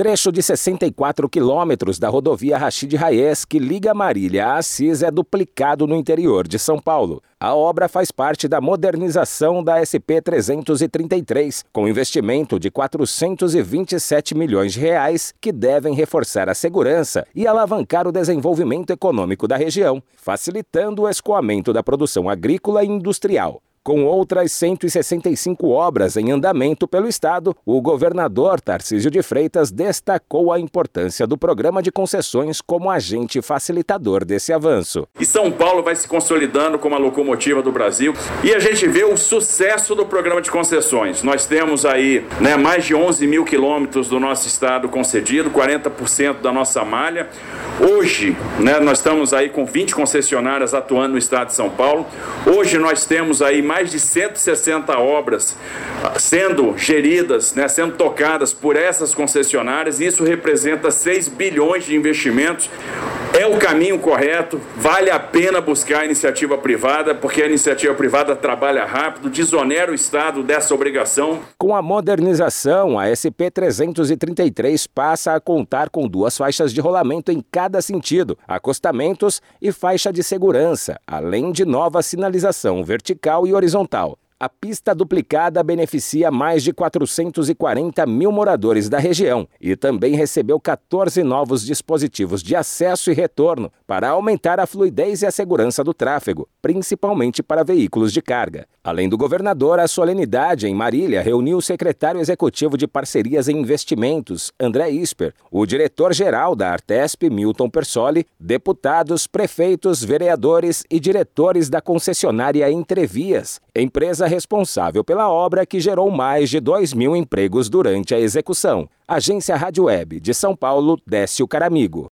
trecho de 64 quilômetros da rodovia Rachid Raies, que liga Marília a Assis, é duplicado no interior de São Paulo. A obra faz parte da modernização da SP 333, com investimento de 427 milhões de reais, que devem reforçar a segurança e alavancar o desenvolvimento econômico da região, facilitando o escoamento da produção agrícola e industrial. Com outras 165 obras em andamento pelo Estado, o governador Tarcísio de Freitas destacou a importância do programa de concessões como agente facilitador desse avanço. E São Paulo vai se consolidando como a locomotiva do Brasil e a gente vê o sucesso do programa de concessões. Nós temos aí né, mais de 11 mil quilômetros do nosso estado concedido, 40% da nossa malha. Hoje, né, nós estamos aí com 20 concessionárias atuando no estado de São Paulo. Hoje nós temos aí mais de 160 obras sendo geridas, né, sendo tocadas por essas concessionárias. Isso representa 6 bilhões de investimentos. É o caminho correto, vale a pena buscar a iniciativa privada, porque a iniciativa privada trabalha rápido, desonera o Estado dessa obrigação. Com a modernização, a SP 333 passa a contar com duas faixas de rolamento em cada sentido, acostamentos e faixa de segurança, além de nova sinalização vertical e horizontal. A pista duplicada beneficia mais de 440 mil moradores da região e também recebeu 14 novos dispositivos de acesso e retorno para aumentar a fluidez e a segurança do tráfego, principalmente para veículos de carga. Além do governador, a solenidade em Marília reuniu o secretário executivo de Parcerias e Investimentos, André Isper, o diretor-geral da Artesp, Milton Persoli, deputados, prefeitos, vereadores e diretores da concessionária Entrevias, empresa responsável pela obra que gerou mais de 2 mil empregos durante a execução. Agência Rádio Web de São Paulo, Décio Caramigo.